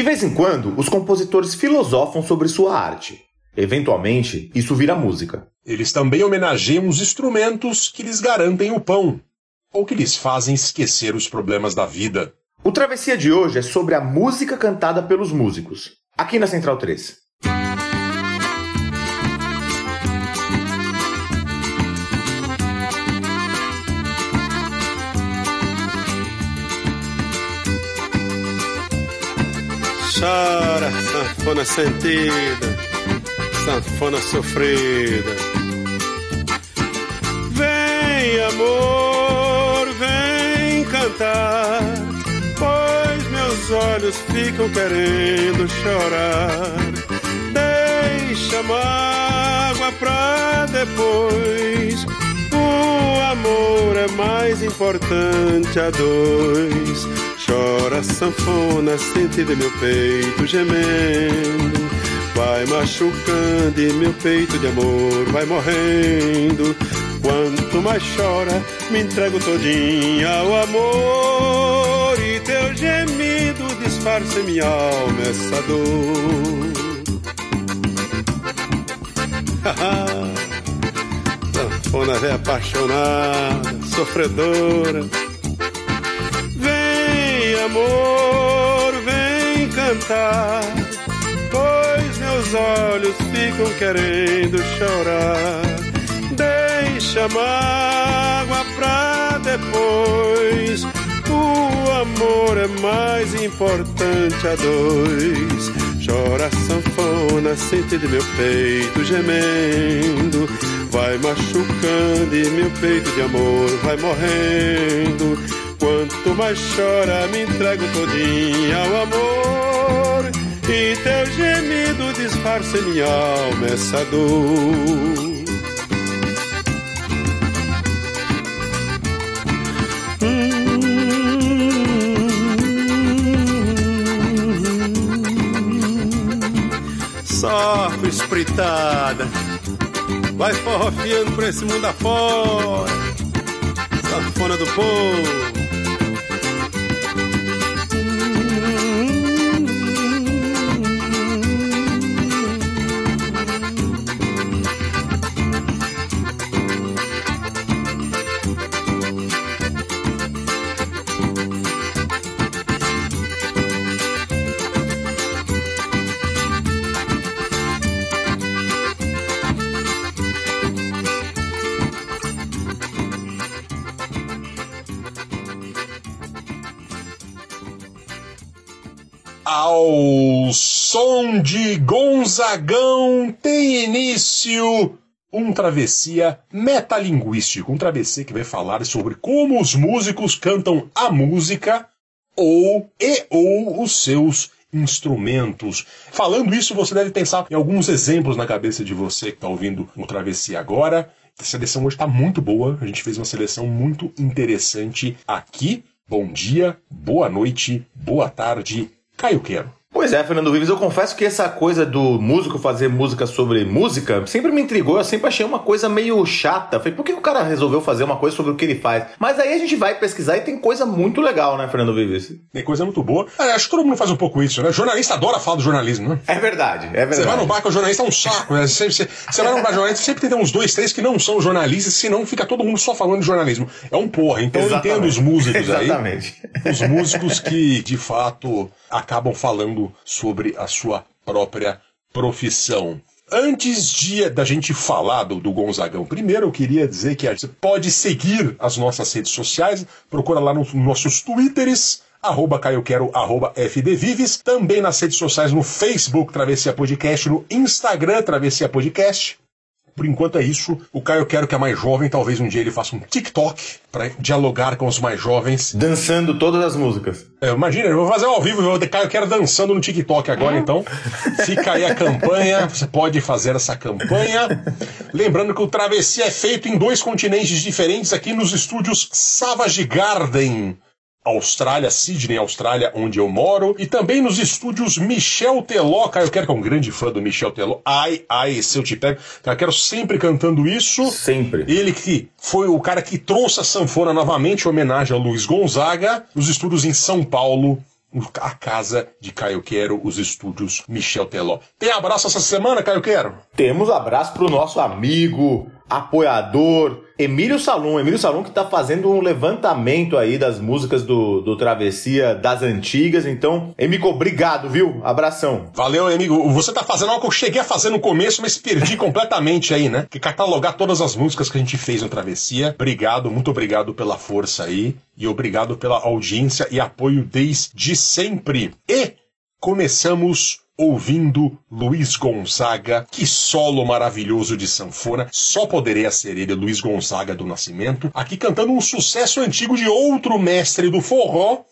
De vez em quando, os compositores filosofam sobre sua arte. Eventualmente, isso vira música. Eles também homenageiam os instrumentos que lhes garantem o pão, ou que lhes fazem esquecer os problemas da vida. O Travessia de hoje é sobre a música cantada pelos músicos, aqui na Central 3. Chora, sanfona sentida, sanfona sofrida. Vem, amor, vem cantar, pois meus olhos ficam querendo chorar. Deixa mágoa pra depois. O amor é mais importante a dois. Chora sanfona, sentida meu peito gemendo. Vai machucando e meu peito de amor vai morrendo. Quanto mais chora, me entrego todinha ao amor. E teu gemido disfarça em minha alma essa dor. Sanfona velha apaixonada, sofredora amor, vem cantar, pois meus olhos ficam querendo chorar. Deixa mágoa pra depois. O amor é mais importante a dois. Chora sanfona, sente de meu peito gemendo. Vai machucando e meu peito de amor vai morrendo. Quanto mais chora, me entrego todinha ao amor. E teu gemido disfarça em minha alma essa dor. Sofre espritada, vai forrofiando por esse mundo afora, sanfona do povo. Som de Gonzagão tem início um travessia metalinguístico, um travessia que vai falar sobre como os músicos cantam a música ou e ou os seus instrumentos. Falando isso, você deve pensar em alguns exemplos na cabeça de você que está ouvindo o Travessia agora. A seleção hoje está muito boa, a gente fez uma seleção muito interessante aqui. Bom dia, boa noite, boa tarde, Caio Quero. Pois é, Fernando Vives, eu confesso que essa coisa do músico fazer música sobre música sempre me intrigou, eu sempre achei uma coisa meio chata. Falei, por que o cara resolveu fazer uma coisa sobre o que ele faz? Mas aí a gente vai pesquisar e tem coisa muito legal, né, Fernando Vives? Tem coisa muito boa. É, acho que todo mundo faz um pouco isso, né? jornalista adora falar do jornalismo, né? É verdade, é verdade. Você vai no bar com o jornalista, é um saco, né? Você, você, você vai no bar jornalista, sempre tem uns dois, três que não são jornalistas, senão fica todo mundo só falando de jornalismo. É um porra. Então Exatamente. eu entendo os músicos aí. Exatamente. Os músicos que, de fato, acabam falando sobre a sua própria profissão. Antes de da gente falar do, do Gonzagão, primeiro eu queria dizer que você pode seguir as nossas redes sociais, procura lá nos nossos twitters, arroba caioquero, arroba fdvives, também nas redes sociais no Facebook Travessia Podcast, no Instagram Travessia Podcast. Por enquanto é isso. O Caio Quero, que é mais jovem, talvez um dia ele faça um TikTok para dialogar com os mais jovens. Dançando todas as músicas. É, imagina, eu vou fazer ao vivo, eu Caio Quero dançando no TikTok agora, então. Fica aí a campanha, você pode fazer essa campanha. Lembrando que o Travessia é feito em dois continentes diferentes aqui nos estúdios Savage Garden. Austrália, Sydney, Austrália, onde eu moro, e também nos estúdios Michel Teló, cara, eu quero que é um grande fã do Michel Teló. Ai, ai, se eu te pego. Cara, eu quero sempre cantando isso. Sempre. Ele que foi o cara que trouxe a sanfona novamente, em homenagem ao Luiz Gonzaga, nos estúdios em São Paulo, a casa de Caio Quero, os estúdios Michel Teló. Tem abraço essa semana, Caio Quero? Temos abraço pro nosso amigo, apoiador, Emílio Salum. Emílio Salum que tá fazendo um levantamento aí das músicas do, do Travessia das antigas. Então, Emico, obrigado, viu? Abração. Valeu, amigo. Você tá fazendo algo que eu cheguei a fazer no começo, mas perdi completamente aí, né? Que catalogar todas as músicas que a gente fez no Travessia. Obrigado, muito obrigado pela força aí. E obrigado pela audiência e apoio desde sempre. E começamos ouvindo Luiz Gonzaga, que solo maravilhoso de sanfona, só poderia ser ele, Luiz Gonzaga do Nascimento, aqui cantando um sucesso antigo de outro mestre do forró,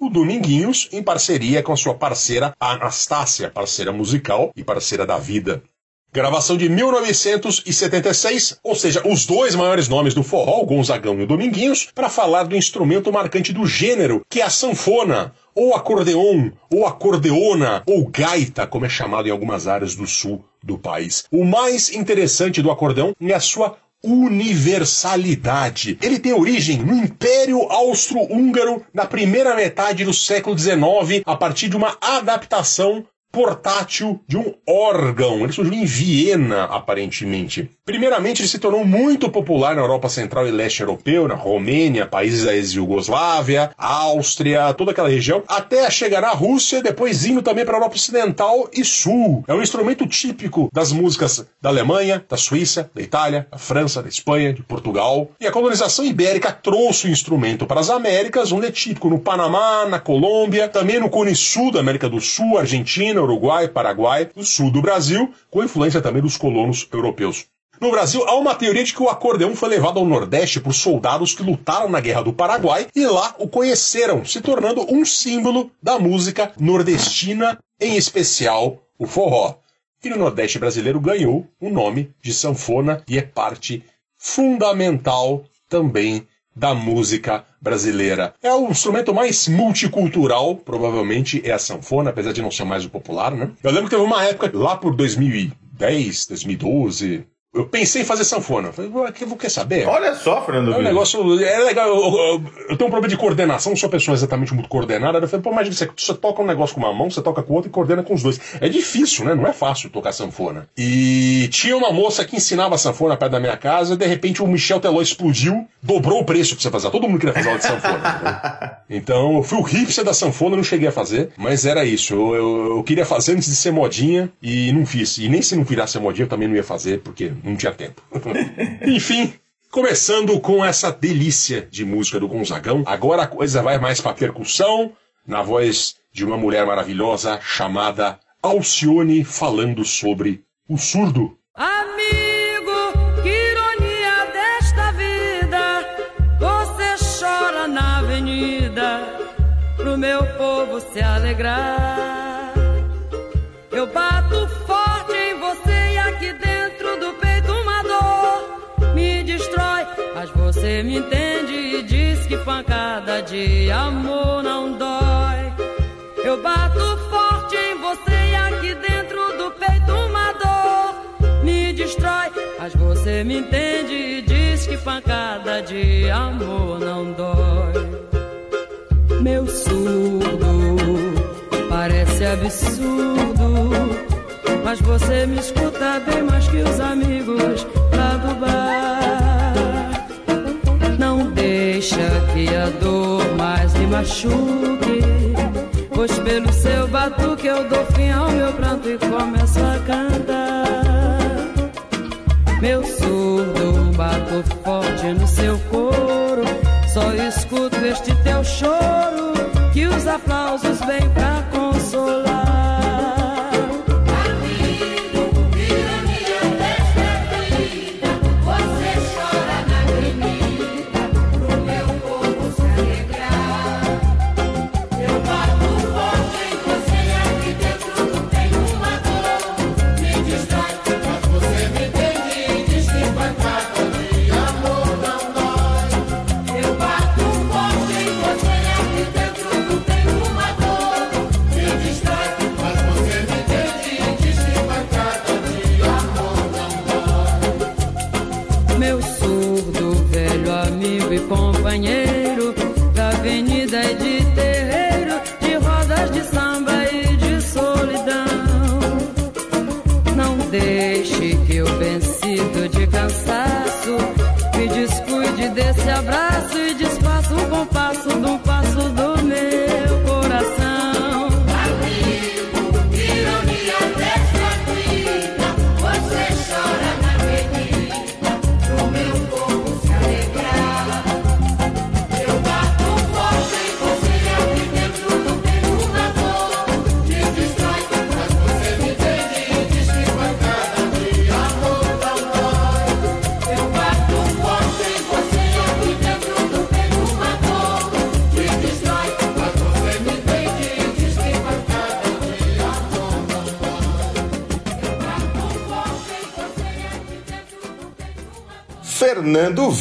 o Dominguinhos, em parceria com a sua parceira Anastácia, parceira musical e parceira da vida. Gravação de 1976, ou seja, os dois maiores nomes do forró, o Gonzagão e o Dominguinhos, para falar do instrumento marcante do gênero, que é a sanfona, ou acordeon, ou acordeona, ou gaita, como é chamado em algumas áreas do sul do país. O mais interessante do acordeão é a sua universalidade. Ele tem origem no Império Austro-Húngaro na primeira metade do século XIX, a partir de uma adaptação portátil de um órgão. Ele surgiu em Viena, aparentemente. Primeiramente, ele se tornou muito popular na Europa Central e Leste Europeu, na Romênia, países da ex-Yugoslávia, Áustria, toda aquela região, até chegar à Rússia, depois indo também para a Europa Ocidental e Sul. É um instrumento típico das músicas da Alemanha, da Suíça, da Itália, da França, da Espanha, de Portugal. E a colonização ibérica trouxe o instrumento para as Américas, onde é típico no Panamá, na Colômbia, também no Cone Sul da América do Sul, Argentina, Uruguai, Paraguai, no sul do Brasil, com influência também dos colonos europeus. No Brasil, há uma teoria de que o acordeão foi levado ao Nordeste por soldados que lutaram na Guerra do Paraguai e lá o conheceram, se tornando um símbolo da música nordestina, em especial o forró. E no Nordeste brasileiro ganhou o nome de sanfona e é parte fundamental também da música brasileira. É o instrumento mais multicultural, provavelmente é a sanfona, apesar de não ser mais o popular, né? Eu lembro que teve uma época lá por 2010, 2012, eu pensei em fazer sanfona. Falei, que quer saber? Olha só, Fernando. É um negócio. É legal. Eu, eu, eu, tenho um problema de coordenação, não sou uma pessoa exatamente muito coordenada. Eu falei, pô, imagina, você, você toca um negócio com uma mão, você toca com outra e coordena com os dois. É difícil, né? Não é fácil tocar sanfona. E tinha uma moça que ensinava sanfona perto da minha casa, e de repente o Michel Teló explodiu, dobrou o preço pra você fazer. Todo mundo queria fazer aula de sanfona. né? Então, eu fui o hipster da sanfona, não cheguei a fazer, mas era isso. Eu, eu, eu queria fazer antes de ser modinha e não fiz. E nem se não virasse modinha, eu também não ia fazer, porque não tinha tempo. Enfim, começando com essa delícia de música do Gonzagão, agora a coisa vai mais pra percussão, na voz de uma mulher maravilhosa chamada Alcione falando sobre o surdo. Amigo, pancada de amor não dói. Eu bato forte em você e aqui dentro do peito uma dor me destrói. Mas você me entende e diz que pancada de amor não dói. Meu surdo parece absurdo, mas você me escuta bem mais que os amigos lá do bar. Deixa que a dor mais me machuque. Pois pelo seu batuque eu dou fim ao meu pranto e começo a cantar. Meu surdo bato forte no seu couro. Só escuto este teu choro. Que os aplausos vêm pra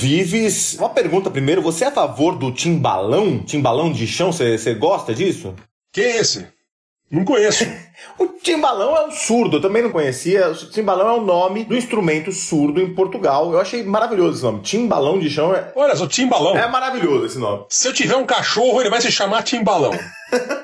Vives. Uma pergunta primeiro: você é a favor do timbalão? Timbalão de chão? Você gosta disso? Quem é esse? Não conheço. O timbalão é um surdo, eu também não conhecia. O timbalão é o nome do instrumento surdo em Portugal. Eu achei maravilhoso esse nome. Timbalão de chão é, Olha só, Timbalão. é maravilhoso esse nome. Se eu tiver um cachorro, ele vai se chamar Timbalão.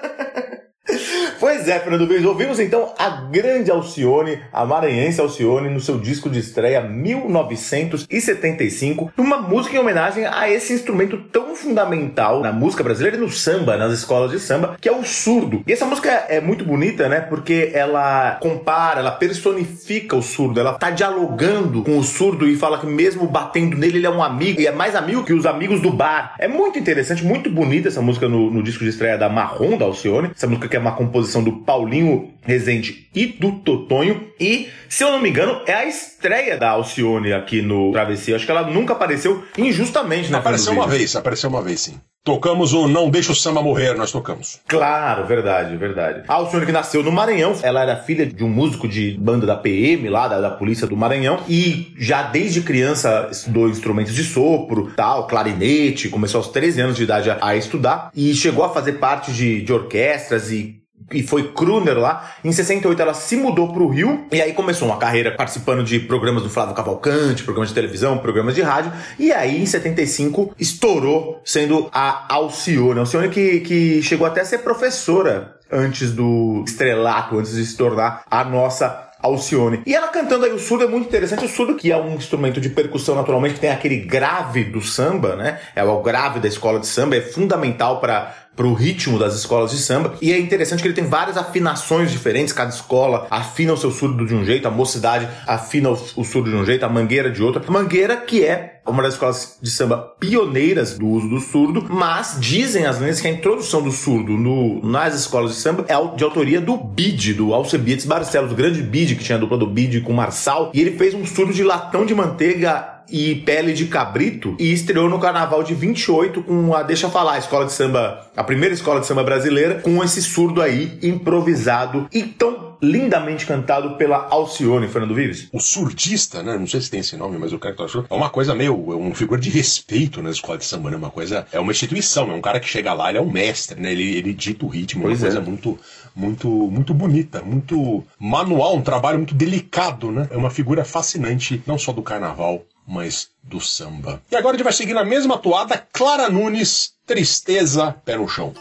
Pois é, Fernando Vives, ouvimos então a grande Alcione, a maranhense Alcione, no seu disco de estreia 1975, numa música em homenagem a esse instrumento tão fundamental na música brasileira e no samba, nas escolas de samba, que é o surdo. E essa música é muito bonita, né? Porque ela compara, ela personifica o surdo, ela tá dialogando com o surdo e fala que mesmo batendo nele, ele é um amigo, e é mais amigo que os amigos do bar. É muito interessante, muito bonita essa música no, no disco de estreia da Marrom, da Alcione, essa música que é uma composição do Paulinho Rezende e do Totonho. E, se eu não me engano, é a estreia da Alcione aqui no Travessia. Acho que ela nunca apareceu injustamente, né? Apareceu uma vez, apareceu uma vez, sim. Tocamos o Não Deixa o Samba Morrer, nós tocamos. Claro, verdade, verdade. A Alcione que nasceu no Maranhão, ela era filha de um músico de banda da PM lá, da, da polícia do Maranhão, e já desde criança estudou instrumentos de sopro, tal, clarinete, começou aos 13 anos de idade a, a estudar, e chegou a fazer parte de, de orquestras e e foi crooner lá. Em 68 ela se mudou pro Rio e aí começou uma carreira participando de programas do Flávio Cavalcante, programas de televisão, programas de rádio. E aí em 75 estourou sendo a Alcione. Alcione que, que chegou até a ser professora antes do estrelato, antes de se tornar a nossa Alcione. E ela cantando aí o surdo é muito interessante. O surdo, que é um instrumento de percussão naturalmente, que tem aquele grave do samba, né? É o grave da escola de samba, é fundamental para para o ritmo das escolas de samba. E é interessante que ele tem várias afinações diferentes, cada escola afina o seu surdo de um jeito, a mocidade afina o, surdo de um jeito, a mangueira de outro. A mangueira que é uma das escolas de samba pioneiras do uso do surdo, mas dizem as lendas que a introdução do surdo no, nas escolas de samba é de autoria do Bide, do Alcebiades Barcelos, o grande Bide que tinha a dupla do Bide com Marçal, e ele fez um surdo de latão de manteiga e pele de cabrito e estreou no carnaval de 28 com a Deixa Falar, a escola de samba, a primeira escola de samba brasileira, com esse surdo aí improvisado e tão lindamente cantado pela Alcione, Fernando Vives. O surdista, né? Não sei se tem esse nome, mas o cara que tá achando. É uma coisa meio. É uma figura de respeito na escola de samba, né? Uma coisa. É uma instituição, é um cara que chega lá, ele é um mestre, né? Ele, ele dita o ritmo, Pois uma é. coisa muito, muito, muito bonita, muito manual, um trabalho muito delicado, né? É uma figura fascinante, não só do carnaval, mas do samba. E agora a gente vai seguir na mesma toada, Clara Nunes, Tristeza, Pé no Chão.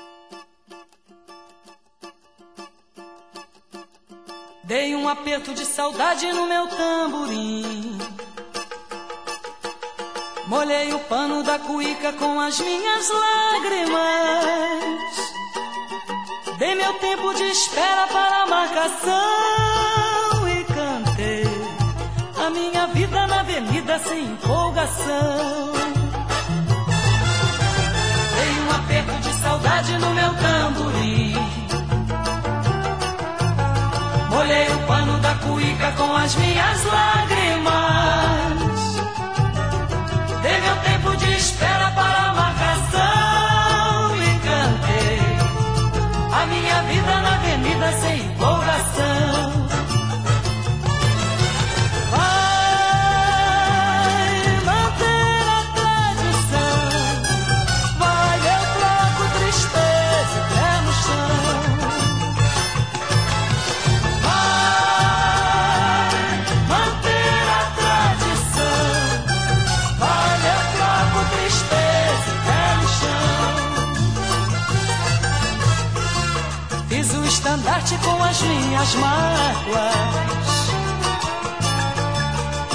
Dei um aperto de saudade no meu tamborim. Molhei o pano da cuíca com as minhas lágrimas. Dei meu tempo de espera para a marcação avenida sem empolgação. Dei um aperto de saudade no meu tamborim. Molhei o pano da cuíca com as minhas lágrimas. Minhas mágoas.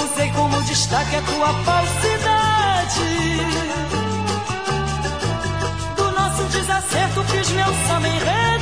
Usei como destaque a tua falsidade. Do nosso desacerto fiz meu samba enredo.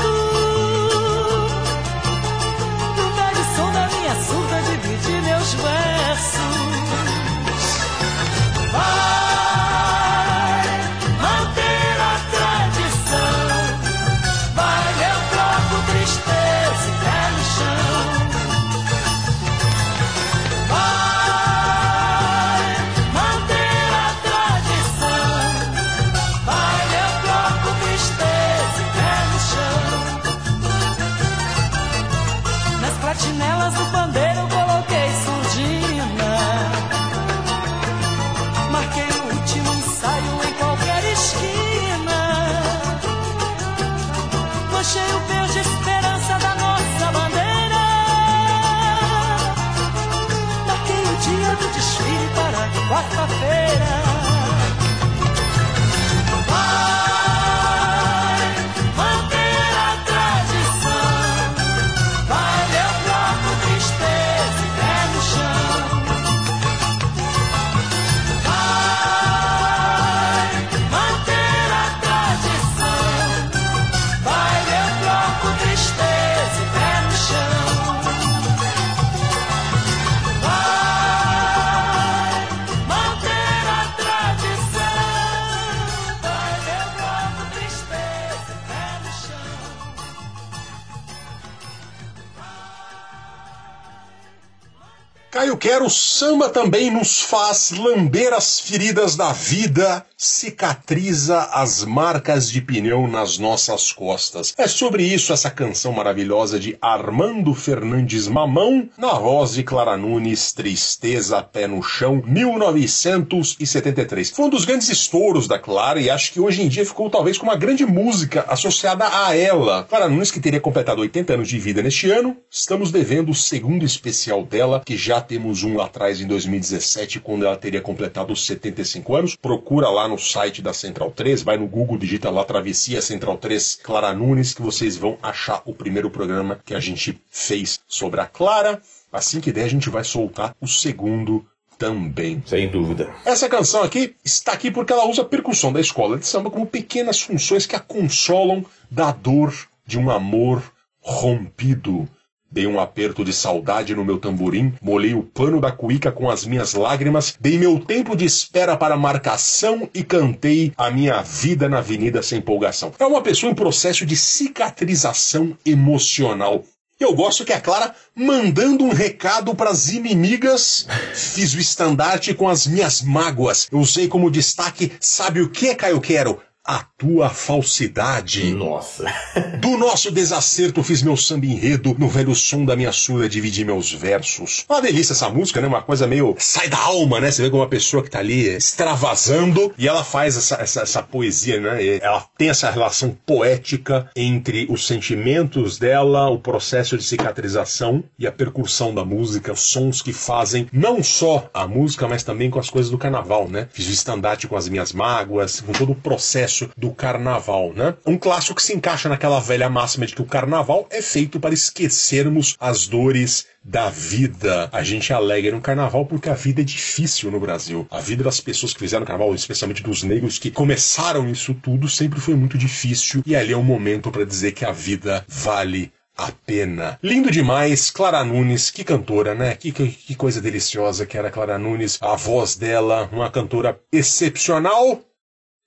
Samba também nos faz lamber as feridas da vida, cicatriza as marcas de pneu nas nossas costas. É sobre isso essa canção maravilhosa de Armando Fernandes Mamão, na voz de Clara Nunes, Tristeza Pé no Chão, 1973. Foi um dos grandes estouros da Clara e acho que hoje em dia ficou talvez com uma grande música associada a ela. Clara Nunes, que teria completado 80 anos de vida neste ano, estamos devendo o segundo especial dela, que já temos um lá atrás em 2017, quando ela teria completado os 75 anos. Procura lá no site da Central 3, vai no Google, digita lá Travessia Central 3 Clara Nunes, que vocês vão achar o primeiro programa que a gente fez sobre a Clara. Assim que der, a gente vai soltar o segundo também. Sem dúvida. Essa canção aqui está aqui porque ela usa a percussão da escola de samba como pequenas funções que a consolam da dor de um amor rompido. Dei um aperto de saudade no meu tamborim, molhei o pano da cuíca com as minhas lágrimas, dei meu tempo de espera para marcação e cantei a minha vida na avenida sem empolgação. É uma pessoa em processo de cicatrização emocional. Eu gosto que a Clara mandando um recado para as inimigas. Fiz o estandarte com as minhas mágoas. Eu usei como destaque, sabe o que, Caio Quero? A tua falsidade. Nossa. Do nosso desacerto fiz meu samba enredo, no velho som da minha surda dividi meus versos. Uma delícia essa música, né? Uma coisa meio sai da alma, né? Você vê como uma pessoa que tá ali extravasando e ela faz essa, essa, essa poesia, né? E ela tem essa relação poética entre os sentimentos dela, o processo de cicatrização e a percussão da música, os sons que fazem não só a música, mas também com as coisas do carnaval, né? Fiz o estandarte com as minhas mágoas, com todo o processo do carnaval, né? Um clássico que se encaixa naquela velha máxima de que o carnaval é feito para esquecermos as dores da vida. A gente alegra no carnaval porque a vida é difícil no Brasil. A vida das pessoas que fizeram carnaval, especialmente dos negros que começaram isso tudo, sempre foi muito difícil. E ali é o momento para dizer que a vida vale a pena. Lindo demais, Clara Nunes, que cantora, né? Que, que, que coisa deliciosa que era Clara Nunes. A voz dela, uma cantora excepcional.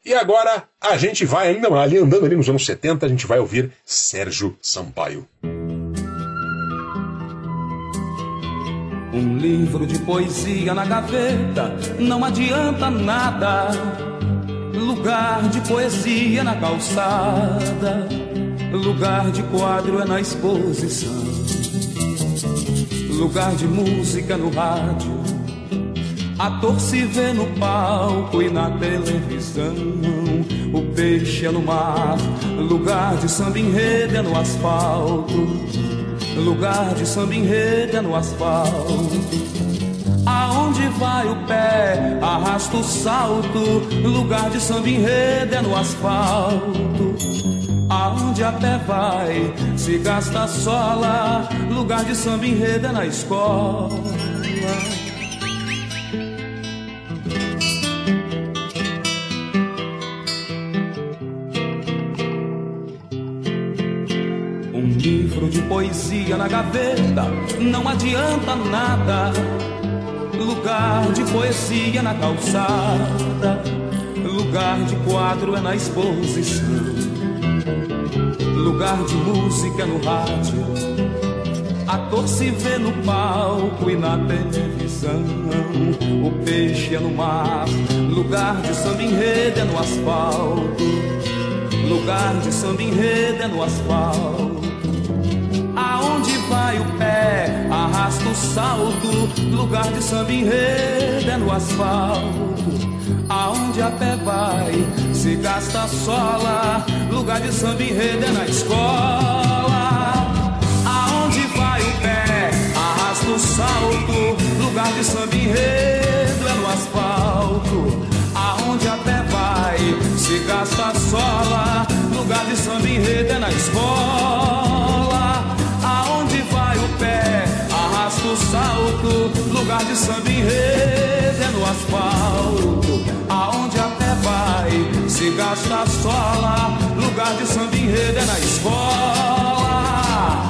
E agora a gente vai ainda ali andando ali nos anos 70, a gente vai ouvir Sérgio Sampaio. Um livro de poesia na gaveta não adianta nada. Lugar de poesia na calçada, lugar de quadro é na exposição. Lugar de música no rádio, ator se vê no palco e na televisão. O peixe é no mar, lugar de samba enredo é no asfalto. Lugar de samba enredo é no asfalto. Aonde vai o pé, arrasta o salto. Lugar de samba enredo é no asfalto. Aonde a pé vai, se gasta a sola. Lugar de samba enredo é na escola. Poesia na gaveta não adianta nada. Lugar de poesia na calçada, lugar de quadro é na exposição. Lugar de música é no rádio, ator se vê no palco e na televisão. O peixe é no mar, lugar de samba enredo é no asfalto. Lugar de samba enredo é no asfalto. Vai o pé, arrasta o salto. Lugar de samba enredo é no asfalto. Aonde a pé vai, se gasta a sola. Lugar de samba enredo é na escola. Aonde vai o pé, arrasta o salto. Lugar de samba enredo é no asfalto. Aonde a pé vai, se gasta a sola. Lugar de samba enredo é na escola. Arrasta o salto. Lugar de samba enredo é no asfalto. Aonde a pé vai, se gasta sola. Lugar de samba enredo é na escola.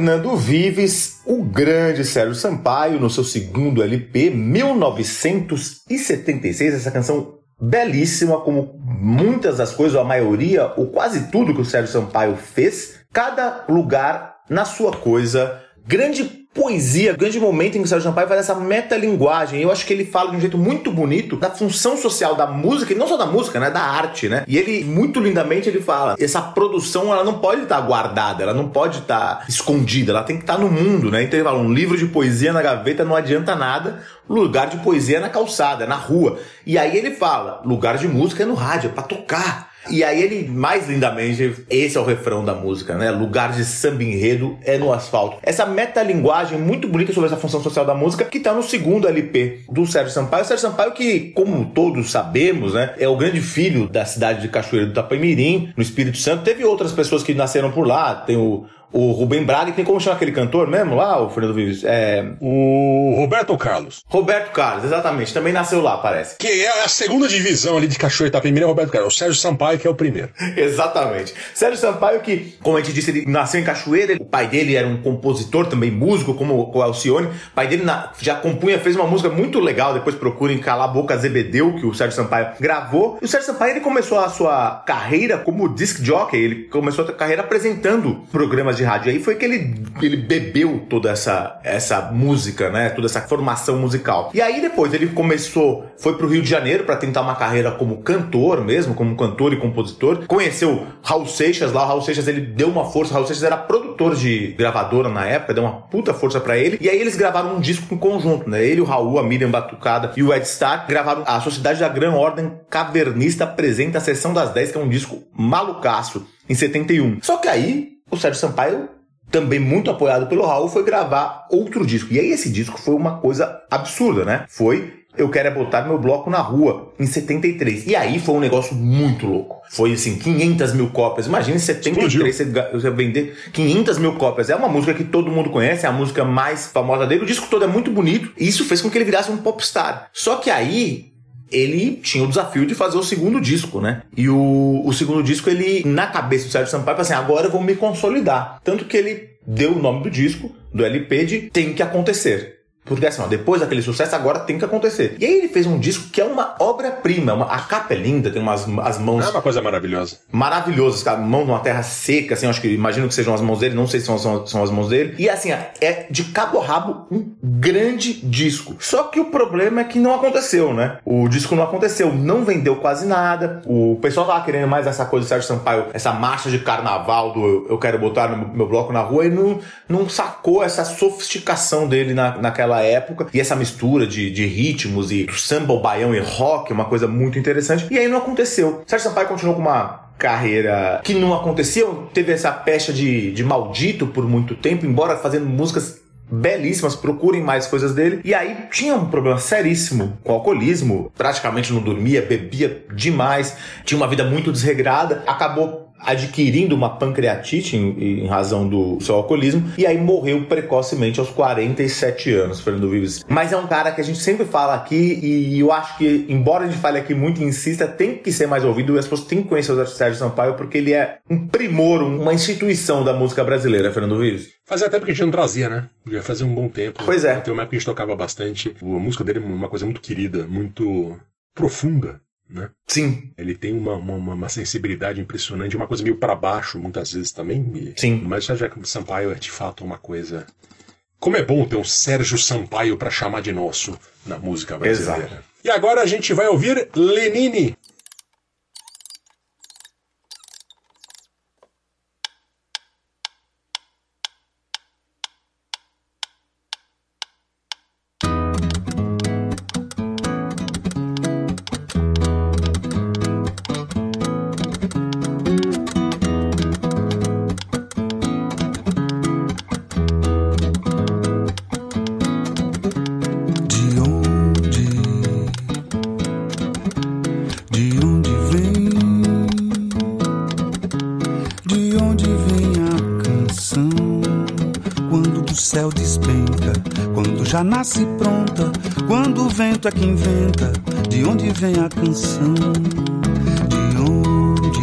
Fernando Vives, o grande Sérgio Sampaio, no seu segundo LP, 1976, essa canção belíssima, como muitas das coisas, ou a maioria, ou quase tudo que o Sérgio Sampaio fez, cada lugar na sua coisa, grande poesia, grande momento em que o Sérgio Sampaio faz essa metalinguagem. Eu acho que ele fala de um jeito muito bonito da função social da música, e não só da música, né, da arte, né? E ele muito lindamente ele fala, essa produção ela não pode estar guardada, ela não pode estar escondida, ela tem que estar no mundo, né? Então ele fala, um livro de poesia na gaveta não adianta nada, lugar de poesia é na calçada, é na rua. E aí ele fala, lugar de música é no rádio, é para tocar. E aí ele, mais lindamente, esse é o refrão da música, né? Lugar de samba enredo é no asfalto. Essa metalinguagem muito bonita sobre essa função social da música que tá no segundo LP do Sérgio Sampaio. O Sérgio Sampaio que, como todos sabemos, né? É o grande filho da cidade de Cachoeira do Tapamirim, no Espírito Santo. Teve outras pessoas que nasceram por lá. Tem o o Rubem Braga, tem como chama aquele cantor mesmo lá, o Fernando Vives? É... O Roberto Carlos. Roberto Carlos, exatamente. Também nasceu lá, parece. Que é a segunda divisão ali de Cachoeira Itapemirim é o Roberto Carlos. O Sérgio Sampaio que é o primeiro. exatamente. Sérgio Sampaio que, como a gente disse, ele nasceu em Cachoeira. O pai dele era um compositor também, músico, como o Alcione. O pai dele já compunha, fez uma música muito legal. Depois procurem Calar a Boca Zebedeu, que o Sérgio Sampaio gravou. E o Sérgio Sampaio ele começou a sua carreira como disc jockey. Ele começou a carreira apresentando programas de rádio. Aí foi que ele, ele bebeu toda essa, essa música, né? Toda essa formação musical. E aí depois ele começou, foi pro Rio de Janeiro para tentar uma carreira como cantor mesmo, como cantor e compositor. Conheceu Raul Seixas lá, o Raul Seixas ele deu uma força, Raul Seixas era produtor de gravadora na época, deu uma puta força para ele. E aí eles gravaram um disco em conjunto, né? Ele, o Raul, a Miriam Batucada e o Ed Stark gravaram a Sociedade da Gran Ordem Cavernista apresenta a Sessão das 10, que é um disco malucaço, em 71. Só que aí o Sérgio Sampaio também muito apoiado pelo Raul, foi gravar outro disco. E aí esse disco foi uma coisa absurda, né? Foi eu quero é botar meu bloco na rua, em 73. E aí foi um negócio muito louco. Foi assim, 500 mil cópias. Imagina em 73 você, você vender 500 mil cópias. É uma música que todo mundo conhece, é a música mais famosa dele. O disco todo é muito bonito. E isso fez com que ele virasse um popstar. Só que aí ele tinha o desafio de fazer o segundo disco, né? E o, o segundo disco, ele, na cabeça do Sérgio Sampaio, assim, agora eu vou me consolidar. Tanto que ele deu o nome do disco, do LP, de Tem Que Acontecer. Porque assim, ó, depois daquele sucesso, agora tem que acontecer. E aí ele fez um disco que é uma obra-prima. Uma, a capa é linda, tem umas as mãos. É uma coisa maravilhosa. Maravilhosas, cara. Mão numa terra seca, assim, acho que imagino que sejam as mãos dele, não sei se são, são, são as mãos dele. E assim, é de cabo a rabo um grande disco. Só que o problema é que não aconteceu, né? O disco não aconteceu, não vendeu quase nada. O pessoal tava querendo mais essa coisa do Sérgio Sampaio, essa marcha de carnaval do eu quero botar no meu bloco na rua e não, não sacou essa sofisticação dele na, naquela época e essa mistura de, de ritmos e samba, baião e rock, uma coisa muito interessante. E aí não aconteceu. Sérgio Sampaio continuou com uma carreira que não aconteceu, teve essa pecha de, de maldito por muito tempo, embora fazendo músicas belíssimas, procurem mais coisas dele. E aí tinha um problema seríssimo com alcoolismo, praticamente não dormia, bebia demais, tinha uma vida muito desregrada, acabou adquirindo uma pancreatite em, em, razão do seu alcoolismo e aí morreu precocemente aos 47 anos, Fernando Vives. Mas é um cara que a gente sempre fala aqui e eu acho que, embora a gente fale aqui muito e insista, tem que ser mais ouvido e as pessoas têm que conhecer o Sérgio Sampaio porque ele é um primor, uma instituição da música brasileira, Fernando Vives. Fazia até porque a gente não trazia, né? Já fazia um bom tempo. Pois é. Tem uma época que a gente tocava bastante. A música dele é uma coisa muito querida, muito profunda né? Sim. Ele tem uma, uma, uma sensibilidade impressionante, uma coisa meio para baixo, muitas vezes também. Sim. Mas já que Sampaio é de fato uma coisa. Como é bom ter um Sérgio Sampaio para chamar de nosso na música brasileira. Exato. E agora a gente vai ouvir Lenine. vento é que inventa de onde vem a canção. De onde,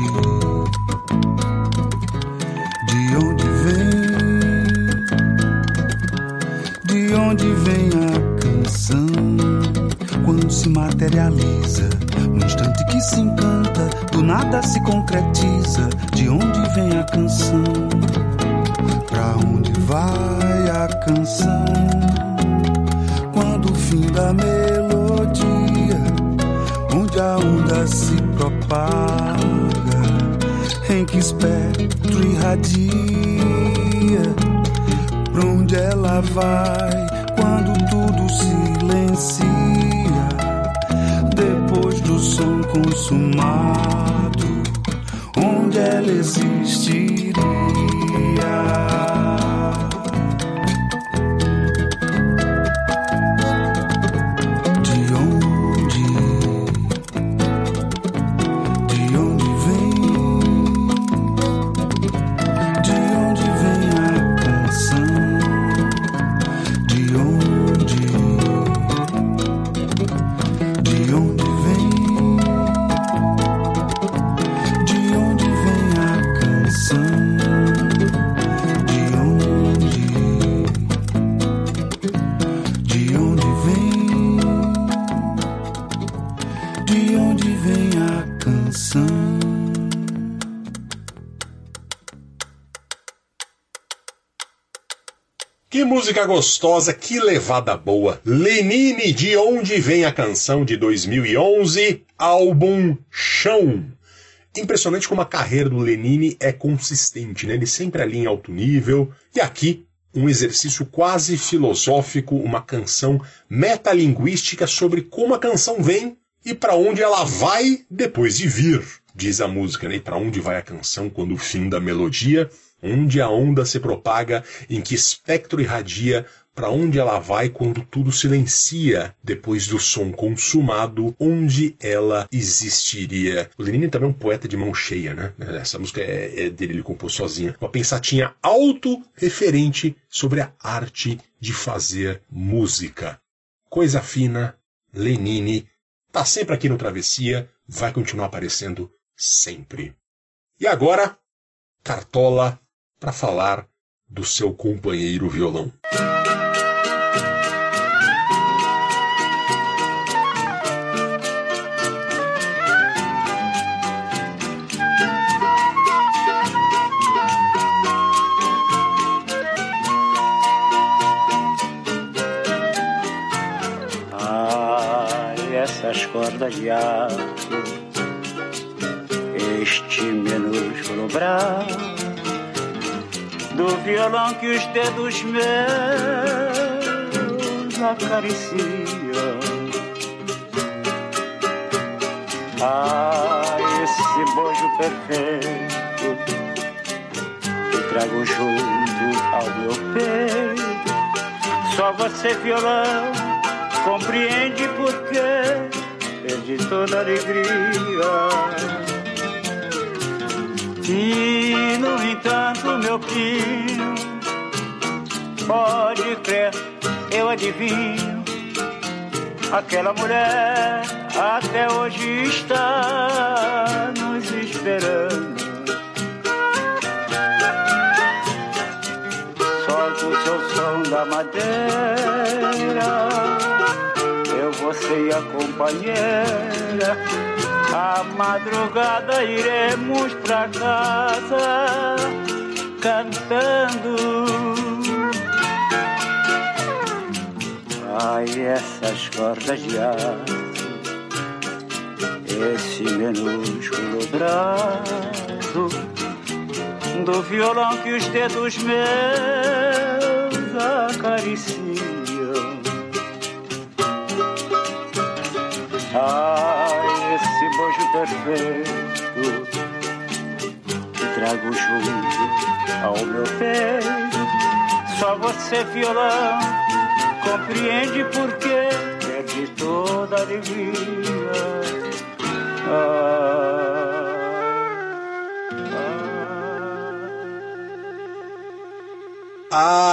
de onde vem, de onde vem a canção. Quando se materializa, no instante que se encanta, do nada se concretiza. De onde vem a canção? Onde ela existiria? Música gostosa, que levada boa. Lenine, de onde vem a canção de 2011, álbum Chão. Impressionante como a carreira do Lenine é consistente, né? Ele sempre ali em alto nível. E aqui, um exercício quase filosófico, uma canção metalinguística sobre como a canção vem e para onde ela vai depois de vir. Diz a música, né? E para onde vai a canção quando o fim da melodia? Onde a onda se propaga, em que espectro irradia, para onde ela vai quando tudo silencia, depois do som consumado, onde ela existiria. O Lenine também é um poeta de mão cheia, né? Essa música é, é dele, ele compôs sozinha. Uma pensatinha autorreferente sobre a arte de fazer música. Coisa fina, Lenine, tá sempre aqui no Travessia, vai continuar aparecendo sempre. E agora, Cartola para falar do seu companheiro violão. Ai, essas cordas de aço, este minúsculo braço do violão que os dedos meus acariciam. Ah, esse bojo perfeito que trago junto ao meu peito. Só você, violão, compreende porque perdi toda a alegria. E no entanto, meu filho, pode crer, eu adivinho. Aquela mulher até hoje está nos esperando. Solta o seu som da madeira, eu vou ser a companheira. A madrugada iremos pra casa cantando. Ai, essas cordas de aço, esse minúsculo braço do violão que os dedos meus acariciam. Ah, perfeito que trago junto ao meu peito. Só você, violão, compreende porque perdi toda a alegria. Ah,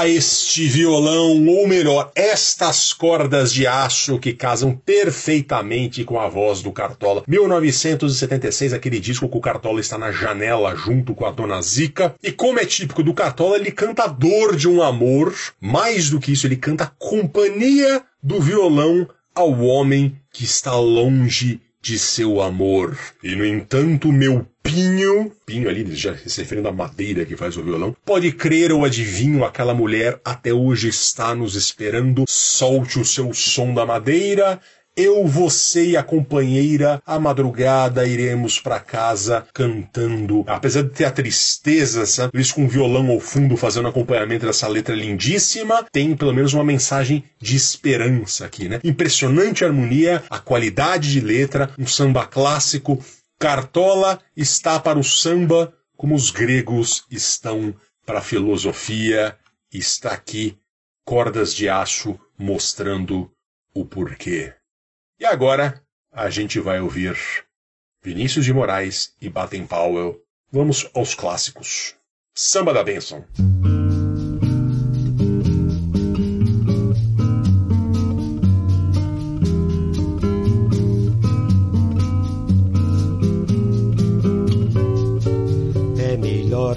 este violão, ou melhor, estas cordas de aço que casam perfeitamente com a voz do Cartola. 1976, aquele disco que o Cartola está na janela junto com a Dona Zica. E como é típico do Cartola, ele canta a dor de um amor. Mais do que isso, ele canta a companhia do violão ao homem que está longe de seu amor. E no entanto, meu pinho, pinho ali, já se referindo à madeira que faz o violão, pode crer ou adivinho, aquela mulher até hoje está nos esperando. Solte o seu som da madeira, eu, você e a companheira, à madrugada iremos para casa cantando. Apesar de ter a tristeza, sabe? Com o violão ao fundo fazendo acompanhamento dessa letra lindíssima, tem pelo menos uma mensagem de esperança aqui, né? Impressionante harmonia, a qualidade de letra, um samba clássico. Cartola está para o samba como os gregos estão para a filosofia. Está aqui cordas de aço mostrando o porquê. E agora a gente vai ouvir Vinícius de Moraes e Baden Powell. Vamos aos clássicos. Samba da Benção.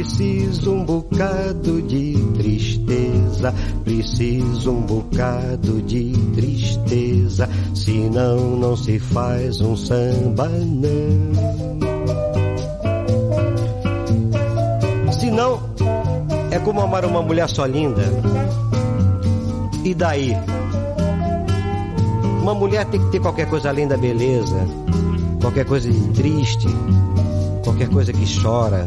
preciso um bocado de tristeza, preciso um bocado de tristeza, senão não se faz um samba não. Senão é como amar uma mulher só linda. E daí? Uma mulher tem que ter qualquer coisa além da beleza, qualquer coisa de triste, qualquer coisa que chora,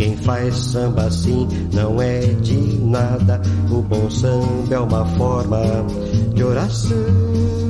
Quem faz samba assim não é de nada. O bom samba é uma forma de oração.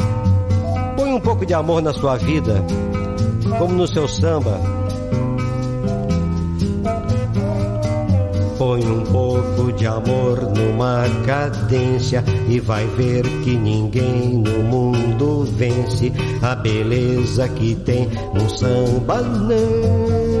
De amor na sua vida, como no seu samba. Põe um pouco de amor numa cadência e vai ver que ninguém no mundo vence a beleza que tem um samba não.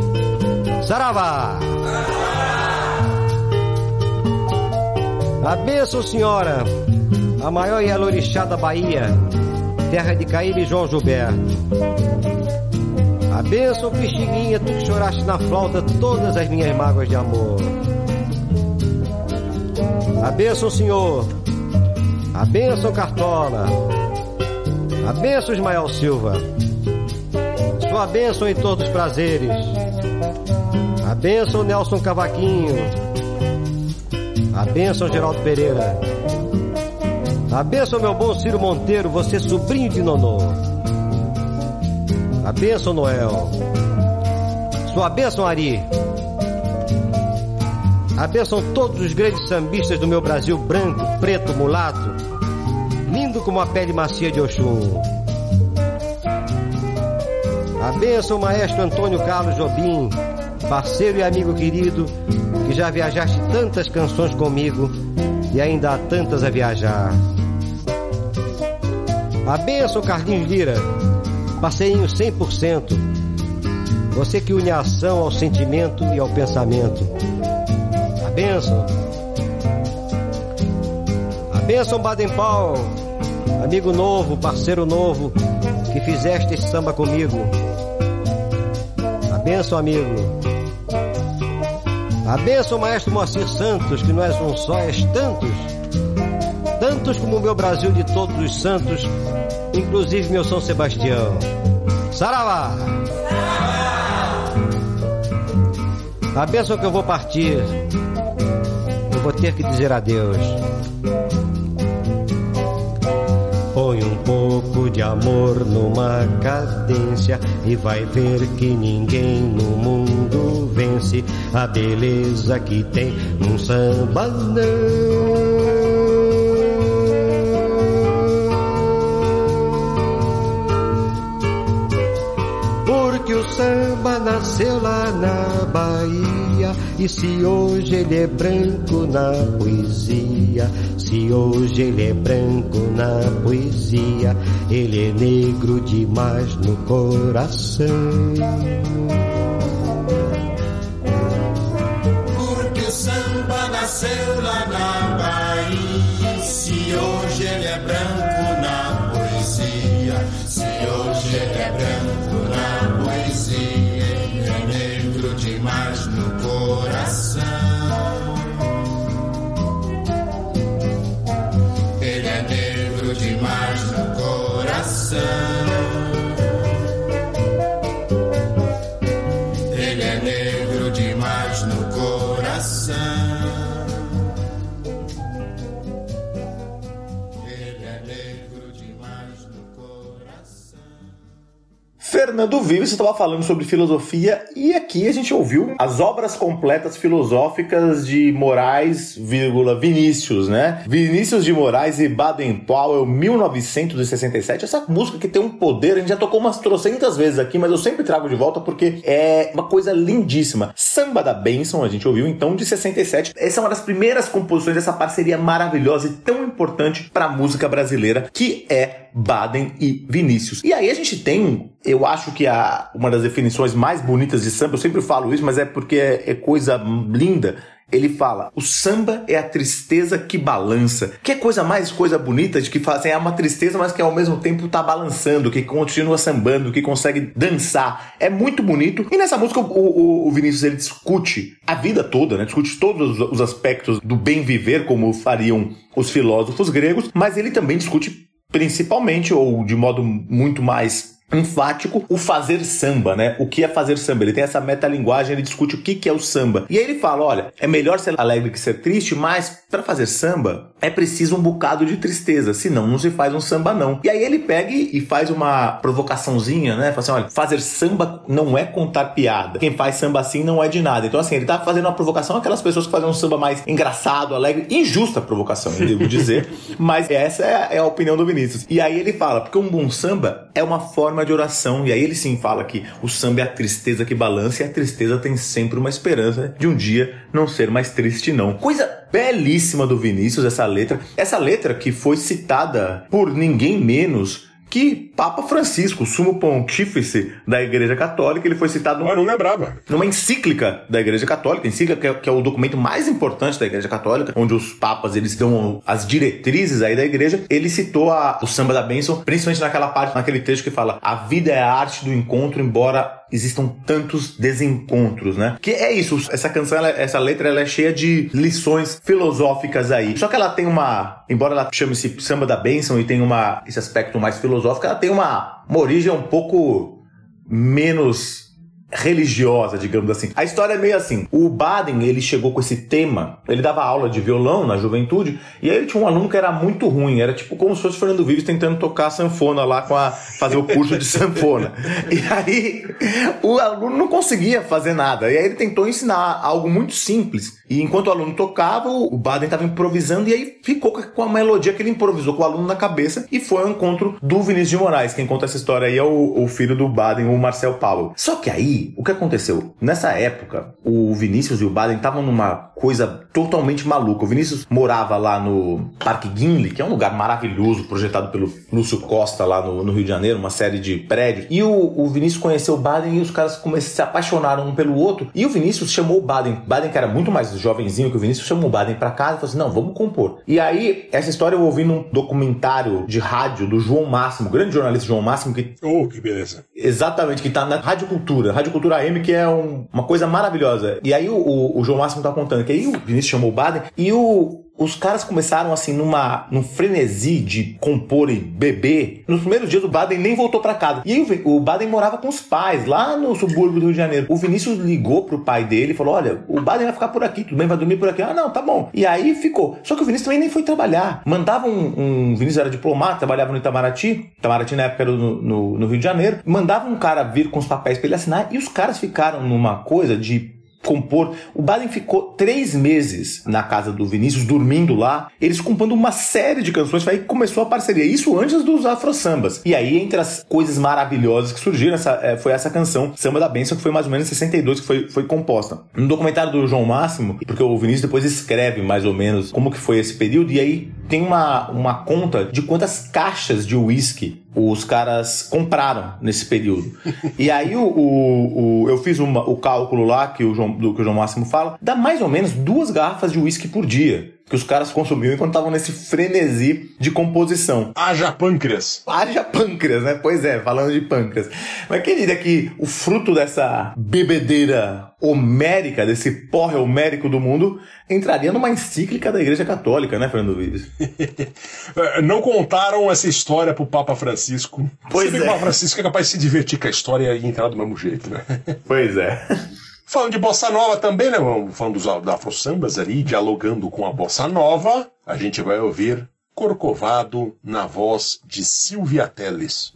Saravá! A benção, senhora, a maior e alorixá da Bahia, terra de Caíra e João Gilberto. A benção, Pixinguinha, tu que choraste na flauta todas as minhas mágoas de amor. A benção, senhor, A benção Cartola. A benção Ismael Silva. Sua bênção em todos os prazeres. A bênção Nelson Cavaquinho. A bênção Geraldo Pereira. A bênção meu bom Ciro Monteiro, você sobrinho de Nonô. A bênção Noel. Sua bênção Ari. A bênção todos os grandes sambistas do meu Brasil branco, preto, mulato. Lindo como a pele macia de Oxum. A bênção maestro Antônio Carlos Jobim, parceiro e amigo querido, que já viajaste tantas canções comigo e ainda há tantas a viajar. A bênção Carlinhos Lira, parceirinho 100%. Você que une a ação ao sentimento e ao pensamento. A bênção. A bênção Baden Powell, amigo novo, parceiro novo, que fizeste esse samba comigo. A bênção, amigo. A bênção, maestro Moacir Santos, que não um só, és tantos. Tantos como o meu Brasil de todos os santos, inclusive meu São Sebastião. Saravá! A bênção que eu vou partir, eu vou ter que dizer adeus. Põe um pouco de amor numa cadência e vai ver que ninguém no mundo a beleza que tem num samba não. Porque o samba nasceu lá na Bahia e se hoje ele é branco na poesia, se hoje ele é branco na poesia, ele é negro demais no coração. É negro demais no coração. Fernando Vives estava falando sobre filosofia e aqui a gente ouviu as obras completas filosóficas de Moraes, vírgula, Vinícius, né? Vinícius de Moraes e Baden-Powell, 1967. Essa música que tem um poder, a gente já tocou umas trocentas vezes aqui, mas eu sempre trago de volta porque é uma coisa lindíssima. Samba da Benção, a gente ouviu então de 67. Essa é uma das primeiras composições dessa parceria maravilhosa e tão importante para a música brasileira, que é Baden e Vinícius. E aí a gente tem, eu acho que a, uma das definições mais bonitas de samba, eu sempre falo isso, mas é porque é, é coisa linda. Ele fala: o samba é a tristeza que balança. Que é coisa mais coisa bonita de que fala assim, é uma tristeza, mas que ao mesmo tempo tá balançando, que continua sambando, que consegue dançar. É muito bonito. E nessa música o, o, o Vinícius ele discute a vida toda, né? Discute todos os, os aspectos do bem viver, como fariam os filósofos gregos, mas ele também discute principalmente, ou de modo muito mais enfático, o fazer samba, né? O que é fazer samba? Ele tem essa metalinguagem, ele discute o que que é o samba. E aí ele fala, olha, é melhor ser alegre que ser triste, mas para fazer samba é preciso um bocado de tristeza, senão não se faz um samba não. E aí ele pega e faz uma provocaçãozinha, né? Fala assim, olha, fazer samba não é contar piada. Quem faz samba assim não é de nada. Então assim, ele tá fazendo uma provocação àquelas pessoas que fazem um samba mais engraçado, alegre, injusta provocação, eu devo dizer, mas essa é a, é a opinião do Vinícius. E aí ele fala, porque um bom samba é uma forma de oração. E aí ele sim fala que o samba é a tristeza que balança e a tristeza tem sempre uma esperança de um dia não ser mais triste, não. Coisa belíssima do Vinícius, essa letra. Essa letra que foi citada por ninguém menos que Papa Francisco, sumo pontífice da Igreja Católica. Ele foi citado Eu não lembrava. numa encíclica da Igreja Católica, encíclica que é, que é o documento mais importante da Igreja Católica, onde os papas eles dão as diretrizes aí da Igreja. Ele citou a- o samba da bênção, principalmente naquela parte, naquele texto que fala: a vida é a arte do encontro, embora existam tantos desencontros, né? Que é isso, essa canção, ela- essa letra, ela é cheia de lições filosóficas aí. Só que ela tem uma, embora ela chame-se samba da bênção e tem uma esse aspecto mais filosófico, ela tem uma, uma origem um pouco menos religiosa, digamos assim. A história é meio assim. O Baden, ele chegou com esse tema, ele dava aula de violão na juventude, e aí ele tinha um aluno que era muito ruim, era tipo como se fosse Fernando Vives tentando tocar sanfona lá com a fazer o curso de sanfona. E aí o aluno não conseguia fazer nada. E aí ele tentou ensinar algo muito simples. E enquanto o aluno tocava, o Baden estava improvisando e aí ficou com a melodia que ele improvisou com o aluno na cabeça e foi ao encontro do Vinícius de Moraes. Quem conta essa história aí é o, o filho do Baden, o Marcel Paulo. Só que aí, o que aconteceu? Nessa época, o Vinícius e o Baden estavam numa coisa totalmente maluca. O Vinícius morava lá no Parque Guinle, que é um lugar maravilhoso, projetado pelo Lúcio Costa lá no, no Rio de Janeiro, uma série de prédios. E o, o Vinícius conheceu o Baden e os caras começaram, se apaixonaram um pelo outro. E o Vinícius chamou o Baden. Baden, que era muito mais jovenzinho que o Vinícius, chamou o Baden pra casa e falou assim: não, vamos compor. E aí, essa história eu ouvi num documentário de rádio do João Máximo, grande jornalista João Máximo, que Oh, que beleza. Exatamente, que tá na Rádio Cultura. Rádio Cultura AM, que é um- uma coisa maravilhosa. E aí o, o- o João Máximo tá contando que aí o Vinícius chamou o Baden e o, os caras começaram assim numa, num frenesi de compor e beber. Nos primeiros dias o Baden nem voltou pra casa. E aí o, Baden morava com os pais, lá no subúrbio do Rio de Janeiro. O Vinícius ligou pro pai dele e falou: Olha, o Baden vai ficar por aqui, tudo bem, vai dormir por aqui. Ah, não, tá bom. E aí ficou. Só que o Vinícius também nem foi trabalhar. Mandava um. um Vinícius era diplomata, trabalhava no Itamaraty. Itamaraty na época era no, no, no Rio de Janeiro. Mandava um cara vir com os papéis pra ele assinar. E os caras ficaram numa coisa de compor. O Baden ficou três meses na casa do Vinícius, dormindo lá, eles compondo uma série de canções, aí começou a parceria. Isso antes dos Afro Sambas. E aí, entre as coisas maravilhosas que surgiram, essa, eh, foi essa canção, Samba da Bênção, que foi mais ou menos em 62 que foi, foi composta. No documentário do João Máximo, porque o Vinícius depois escreve mais ou menos como que foi esse período, e aí tem uma, uma conta de quantas caixas de uísque os caras compraram nesse período. E aí o, o- o- eu fiz uma- o cálculo lá que o, João, do que o João Máximo fala, dá mais ou menos duas garrafas de uísque por dia que os caras consumiam enquanto estavam nesse frenesi de composição. Haja pâncreas. Haja pâncreas, né? Pois é, falando de pâncreas. Mas quem diria que o fruto dessa bebedeira homérica, desse porre homérico do mundo, entraria numa encíclica da Igreja Católica, né, Fernando Vives? É, Não contaram essa história pro Papa Francisco. Pois Você vê que é. O Papa Francisco é capaz de se divertir com a história e entrar do mesmo jeito, né? Pois é. Falando de bossa nova também, né? Falando dos da Afro Sambas ali, dialogando com a bossa nova, a gente vai ouvir Corcovado na voz de Silvia Teles.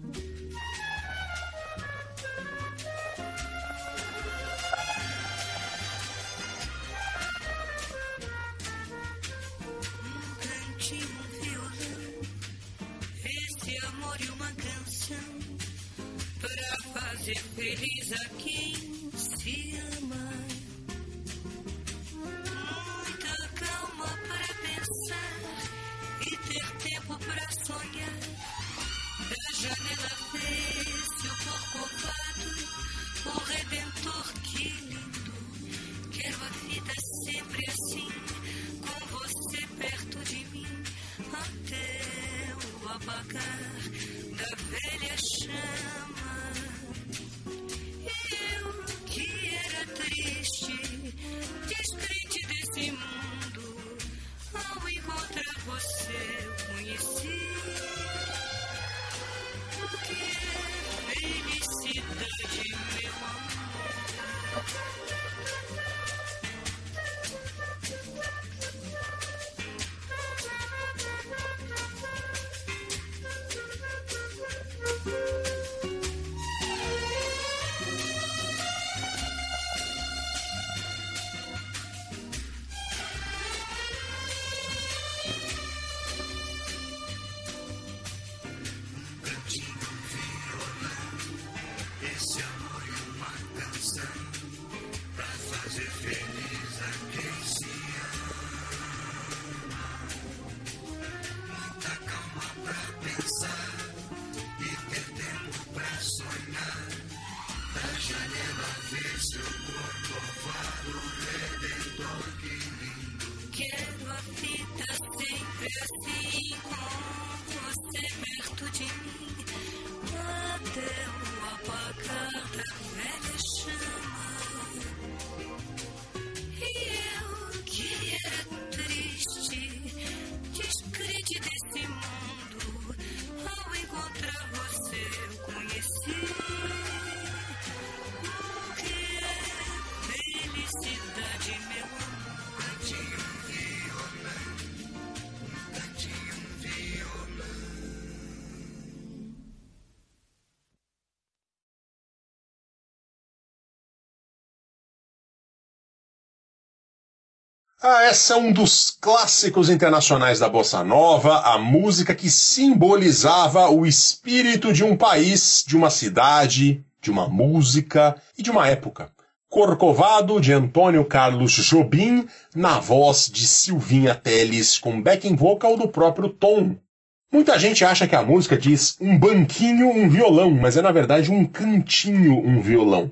Ah, essa é um dos clássicos internacionais da bossa nova, a música que simbolizava o espírito de um país, de uma cidade, de uma música e de uma época. Corcovado de Antônio Carlos Jobim, na voz de Silvinha Teles, com backing vocal do próprio Tom. Muita gente acha que a música diz um banquinho, um violão, mas é na verdade um cantinho, um violão.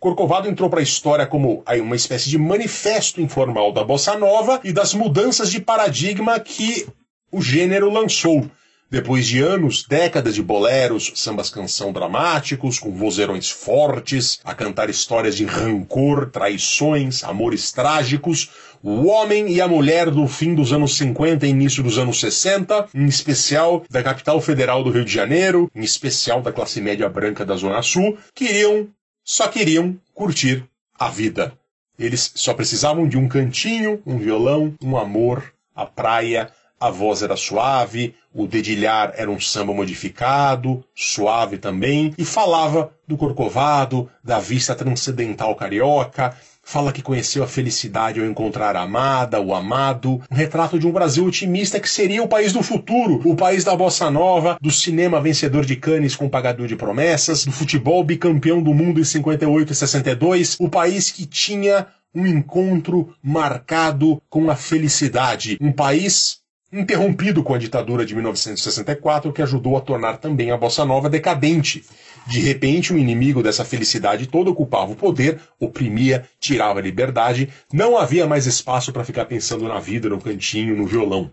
Corcovado entrou para a história como uma espécie de manifesto informal da bossa nova e das mudanças de paradigma que o gênero lançou. Depois de anos, décadas de boleros, sambas canção dramáticos, com vozeirões fortes, a cantar histórias de rancor, traições, amores trágicos, o homem e a mulher do fim dos anos 50 e início dos anos 60, em especial da capital federal do Rio de Janeiro, em especial da classe média branca da Zona Sul, queriam só queriam curtir a vida. Eles só precisavam de um cantinho, um violão, um amor, a praia, a voz era suave, o dedilhar era um samba modificado, suave também, e falava do corcovado, da vista transcendental carioca, fala que conheceu a felicidade ao encontrar a amada, o amado, um retrato de um Brasil otimista que seria o país do futuro, o país da bossa nova, do cinema vencedor de Cannes com pagador de promessas, do futebol bicampeão do mundo em 58 e 62, o país que tinha um encontro marcado com a felicidade, um país interrompido com a ditadura de 1964, que ajudou a tornar também a bossa nova decadente. De repente, o inimigo dessa felicidade toda ocupava o poder, oprimia, tirava a liberdade, não havia mais espaço para ficar pensando na vida, no cantinho, no violão.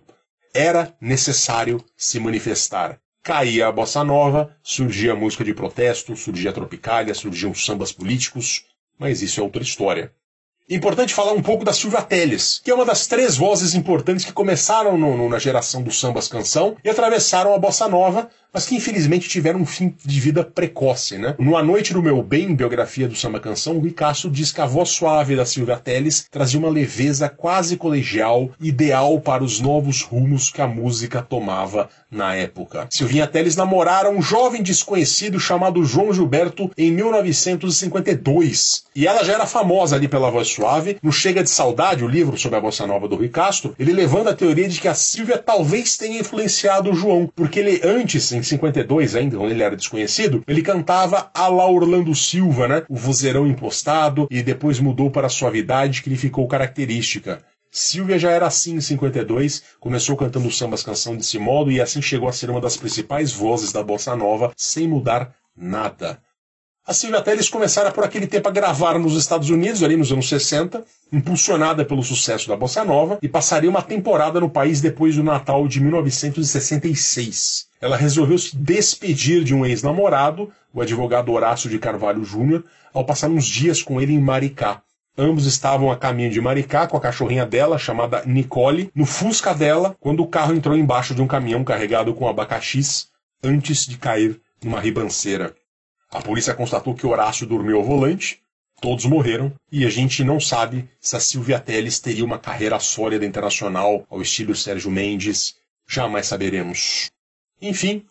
Era necessário se manifestar. Caía a bossa nova, surgia a música de protesto, surgia a tropicália, surgiam sambas políticos, mas isso é outra história. Importante falar um pouco da Silvia Teles, que é uma das três vozes importantes que começaram no, no, na geração dos sambas canção e atravessaram a bossa nova, mas que infelizmente tiveram um fim de vida precoce, né? No A Noite do Meu Bem, biografia do samba canção, o Rui Castro diz que a voz suave da Silvia Teles trazia uma leveza quase colegial, ideal para os novos rumos que a música tomava na época. Silvinha Teles namorara um jovem desconhecido chamado João Gilberto em 1952. E ela já era famosa ali pela voz suave. No Chega de Saudade, o livro sobre a bossa nova do Rui Castro, ele levando a teoria de que a Silvia talvez tenha influenciado o João, porque ele antes, em 52 ainda, quando ele era desconhecido, ele cantava a la Orlando Silva, né? O vozeirão impostado, e depois mudou para a suavidade que lhe ficou característica. Silvia já era assim em 52, começou cantando sambas canção desse modo e assim chegou a ser uma das principais vozes da bossa nova, sem mudar nada. A Silvia Teles começara por aquele tempo a gravar nos Estados Unidos, ali nos anos 60, impulsionada pelo sucesso da Bossa Nova, e passaria uma temporada no país depois do Natal de 1966. Ela resolveu se despedir de um ex-namorado, o advogado Horácio de Carvalho Júnior, ao passar uns dias com ele em Maricá. Ambos estavam a caminho de Maricá com a cachorrinha dela, chamada Nicole, no fusca dela, quando o carro entrou embaixo de um caminhão carregado com abacaxis, antes de cair numa ribanceira. A polícia constatou que Horácio dormiu ao volante, todos morreram, e a gente não sabe se a Silvia Teles teria uma carreira sólida internacional ao estilo Sérgio Mendes. Jamais saberemos. Enfim,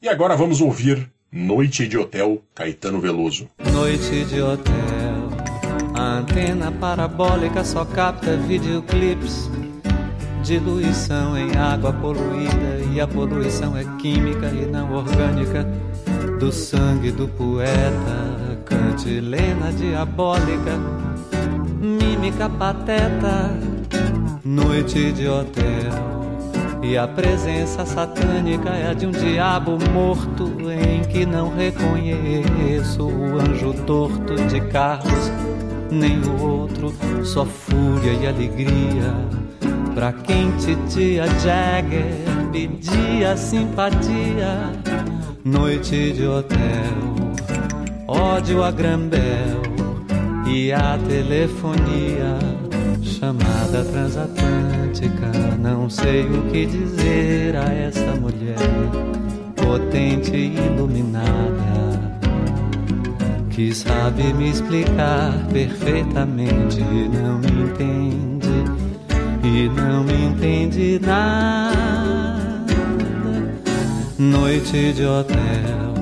e agora vamos ouvir Noite de Hotel, Caetano Veloso. Noite de hotel, a antena parabólica só capta videoclips. Diluição em água poluída e a poluição é química e não orgânica do sangue do poeta, cantilena diabólica, mímica pateta, noite de hotel. E a presença satânica é a de um diabo morto em que não reconheço o anjo torto de Carlos, nem o outro, só fúria e alegria. Pra quem titia Jagger pedia simpatia noite de hotel, ódio a Grambel e a telefonia, chamada transatlântica. Não sei o que dizer a essa mulher, potente e iluminada, que sabe me explicar perfeitamente, não me entende e não me entende nada noite de hotel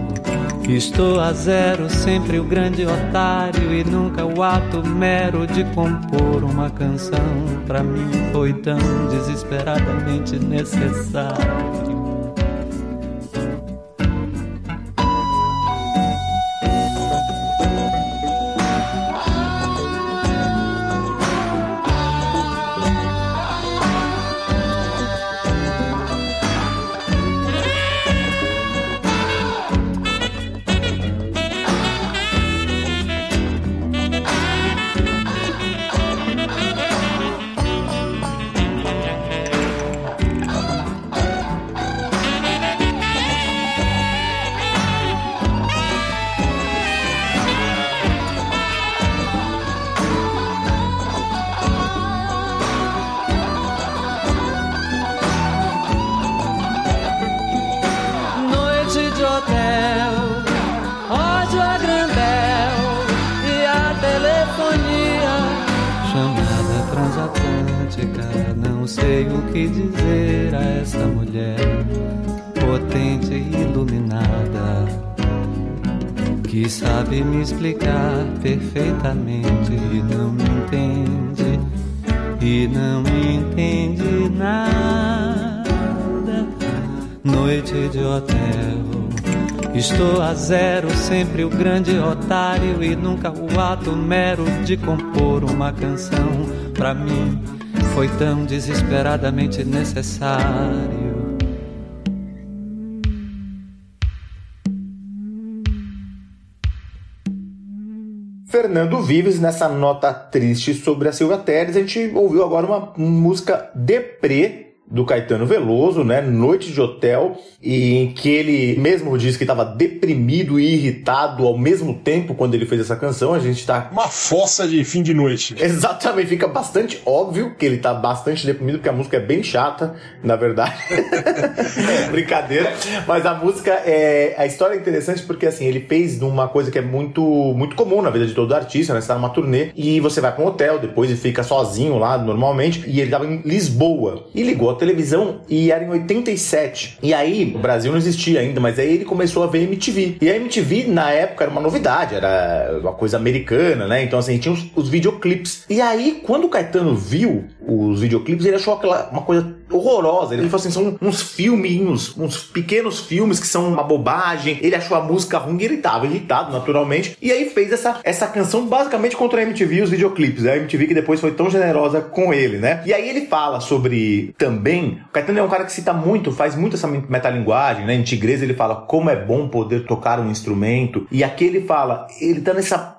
Estou a zero, sempre o grande otário e nunca o ato mero de compor uma canção. Pra mim foi tão desesperadamente necessário. E não me entende nada. Noite de hotel. Estou a zero, sempre o grande otário e nunca o ato mero de compor uma canção. Pra mim foi tão desesperadamente necessário. Fernando Vives, nessa nota triste sobre a Silvia Teres, a gente ouviu agora uma música deprê do Caetano Veloso, né? Noite de Hotel, e em que ele mesmo disse que estava deprimido e irritado ao mesmo tempo quando ele fez essa canção. A gente tá. Uma fossa de fim de noite. Exatamente, fica bastante óbvio que ele tá bastante deprimido, porque a música é bem chata, na verdade. é, brincadeira. Mas a música é. A história é interessante porque assim, ele fez uma coisa que é muito, muito comum na vida de todo artista, né? Você tá numa turnê e você vai pra um hotel depois e fica sozinho lá normalmente. E ele tava em Lisboa e ligou a televisão e era em 87. E aí, o Brasil não existia ainda, mas aí ele começou a ver MTV. E a MTV, na época, era uma novidade, era uma coisa americana, né? Então, assim, tinha os, os videoclipes. E aí, quando o Caetano viu os videoclipes, ele achou aquela uma coisa horrorosa. Ele falou assim: são uns filminhos, uns pequenos filmes que são uma bobagem. Ele achou a música ruim e ele tava irritado, naturalmente. E aí fez essa, essa canção basicamente contra a MTV e os videoclipes. né? A MTV que depois foi tão generosa com ele, né? E aí ele fala sobre também. O Caetano é um cara que cita muito, faz muito essa metalinguagem, né? Em Tigresa ele fala como é bom poder tocar um instrumento. E aqui ele fala, ele tá nessa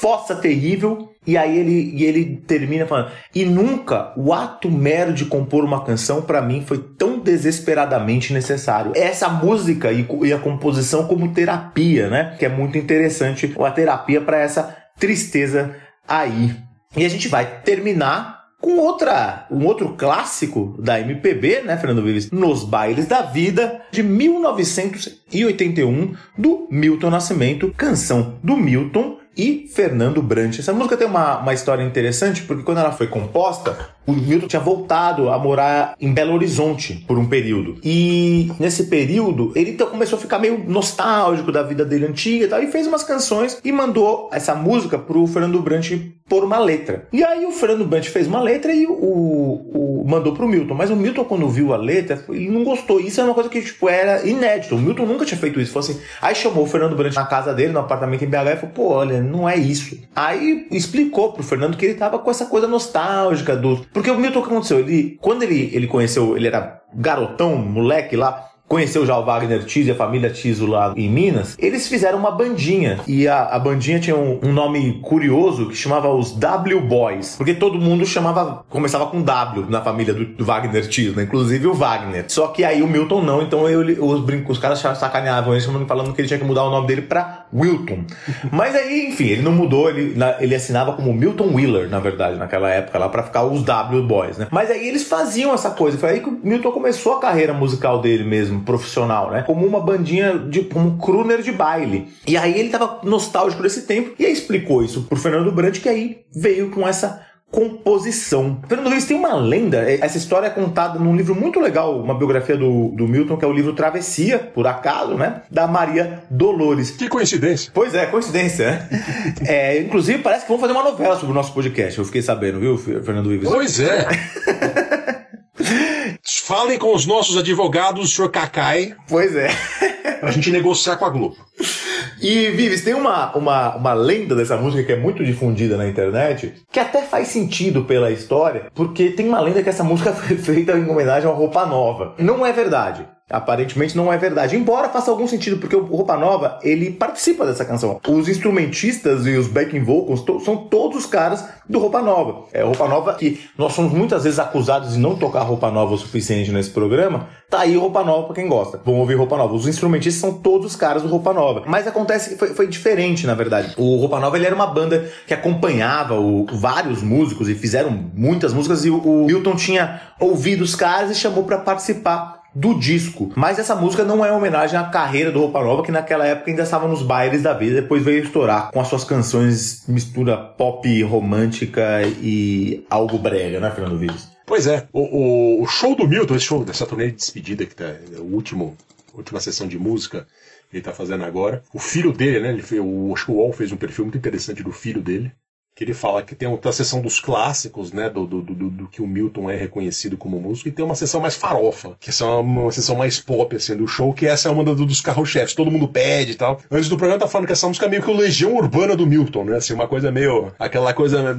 fossa terrível e aí ele, e ele termina falando e nunca o ato mero de compor uma canção pra mim foi tão desesperadamente necessário. Essa música e, e a composição como terapia né? Que é muito interessante a terapia pra essa tristeza aí. E a gente vai terminar com outra, um outro clássico da MPB, né, Fernando Vives? Nos Bailes da Vida, de 1981, do Milton Nascimento, canção do Milton e Fernando Brant. Essa música tem uma, uma história interessante, porque quando ela foi composta, o Milton tinha voltado a morar em Belo Horizonte por um período. E nesse período, ele então começou a ficar meio nostálgico da vida dele antiga e tal, e fez umas canções e mandou essa música pro Fernando Brant por uma letra. E aí o Fernando Brant fez uma letra e o, o mandou pro Milton. Mas o Milton, quando viu a letra, ele não gostou. Isso é uma coisa que, tipo, era inédito. O Milton nunca tinha feito isso. Falou assim, aí chamou o Fernando Brant na casa dele, no apartamento em BH, e falou, pô, olha, não é isso. Aí explicou pro Fernando que ele tava com essa coisa nostálgica do. Porque o Milton, o que aconteceu? Ele, quando ele, ele conheceu, ele era garotão, moleque lá, conheceu já o Wagner Tiso e a família Tiso lá em Minas, eles fizeram uma bandinha. E a, a bandinha tinha um, um, nome curioso que chamava os W Boys. Porque todo mundo chamava, começava com W na família do, do Wagner Tiso, né? Inclusive o Wagner. Só que aí o Milton não, então eu, os, os caras sacaneavam ele falando que ele tinha que mudar o nome dele pra Wilton. Mas aí, enfim, ele não mudou, ele, ele assinava como Milton Wheeler, na verdade, naquela época lá, pra ficar os W Boys, né? Mas aí eles faziam essa coisa. Foi aí que o Milton começou a carreira musical dele mesmo profissional, né? Como uma bandinha de como um crooner de baile. E aí ele tava nostálgico desse tempo e aí explicou isso pro Fernando Brant que aí veio com essa composição. Fernando Luiz tem uma lenda, é, essa história é contada num livro muito legal, uma biografia do, do Milton, que é o livro Travessia, por acaso, né? Da Maria Dolores. Que coincidência. Pois é, coincidência, né? é, inclusive, parece que vão fazer uma novela sobre o nosso podcast, eu fiquei sabendo, viu, Fernando Luiz? Pois é. Falem com os nossos advogados, senhor Cacai. Pois é. Pra gente negociar com a Globo. E, Vives, tem uma, uma, uma lenda dessa música que é muito difundida na internet, que até faz sentido pela história, porque tem uma lenda que essa música foi feita em homenagem a Roupa Nova. Não é verdade. Aparentemente não é verdade. Embora faça algum sentido, porque o Roupa Nova, ele participa dessa canção. Os instrumentistas e os backing vocals to são todos os caras do Roupa Nova. É Roupa Nova que nós somos muitas vezes acusados de não tocar Roupa Nova o suficiente nesse programa. Tá aí Roupa Nova pra quem gosta. Vão ouvir Roupa Nova. Os instrumentistas são todos os caras do Roupa Nova. Mas acontece que foi, foi diferente, na verdade. O Roupa Nova, ele era uma banda que acompanhava o, vários músicos e fizeram muitas músicas e o, o Milton tinha ouvido os caras e chamou para participar do disco. Mas essa música não é homenagem à carreira do Roupa Nova, que naquela época ainda estava nos bailes da vida, depois veio estourar com as suas canções mistura pop romântica e algo brega, né, Fernando Vives? Pois é, o, o, o, show do Milton, esse show dessa turnê de despedida que tá, o último, última sessão de música ele tá fazendo agora. O filho dele, né? Ele fez, o, o Wall fez um perfil muito interessante do filho dele que ele fala que tem outra sessão dos clássicos, né, do, do, do, do, que o Milton é reconhecido como músico, e tem uma sessão mais farofa, que é uma, uma sessão mais pop, assim, do show, que essa é uma dos carro-chefes, todo mundo pede e tal. Antes do programa tá falando que essa música é meio que o Legião Urbana do Milton, né, assim, uma coisa meio, aquela coisa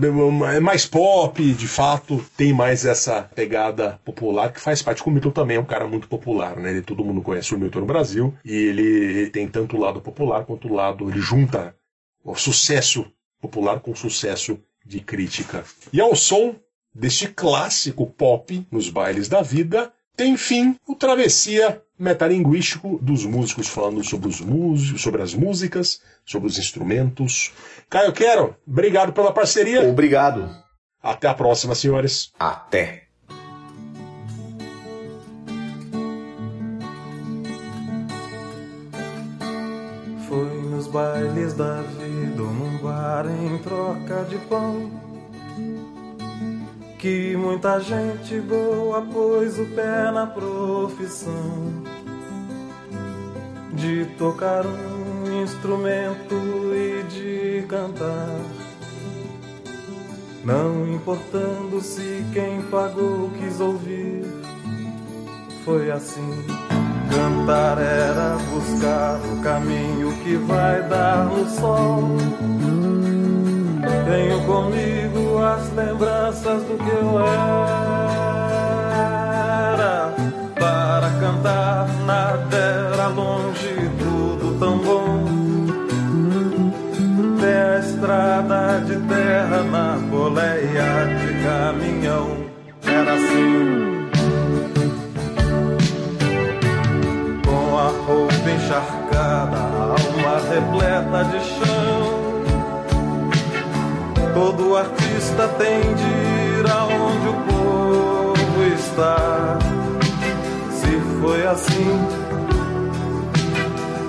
é mais pop, de fato, tem mais essa pegada popular, que faz parte, com o Milton também é um cara muito popular, né, ele, todo mundo conhece o Milton no Brasil, e ele, ele tem tanto o lado popular quanto o lado, ele junta o sucesso popular com sucesso de crítica. E ao som deste clássico pop nos bailes da vida, tem fim o travessia metalinguístico dos músicos falando sobre os músicos, sobre as músicas, sobre os instrumentos. Caio Quero, obrigado pela parceria. Obrigado. Até a próxima, senhores. Até. Bailes da vida num bar em troca de pão que muita gente boa pôs o pé na profissão de tocar um instrumento e de cantar. Não importando se quem pagou quis ouvir, foi assim. Cantar era buscar o caminho que vai dar no sol. Tenho comigo as lembranças do que eu era. Para cantar nada era longe, tudo tão bom. Tem a estrada de terra na boleia de caminhão. Era assim. Repleta de chão. Todo artista tem de ir aonde o povo está. Se foi assim,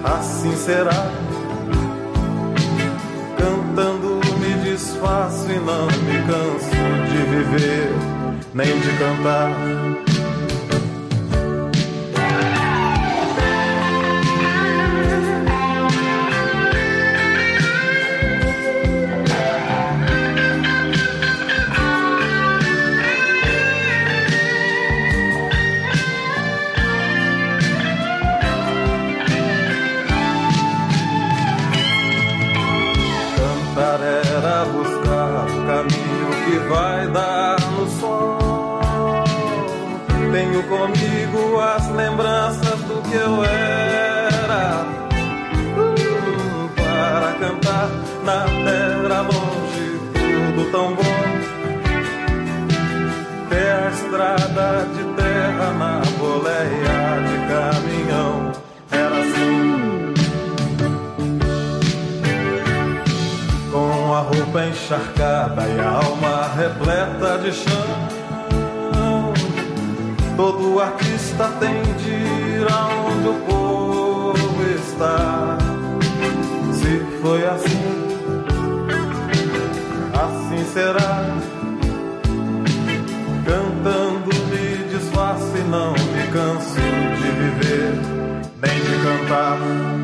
assim será. Cantando me desfaço e não me canso de viver, nem de cantar. Que eu era. Uh, para cantar na terra longe, tudo tão bom. Ter a estrada de terra na boleia de caminhão. Era assim. Com a roupa encharcada e a alma repleta de chão. Todo artista tem de ir aonde teu povo está. Se foi assim, assim será. Cantando me disfarce, não me canso de viver, nem de cantar.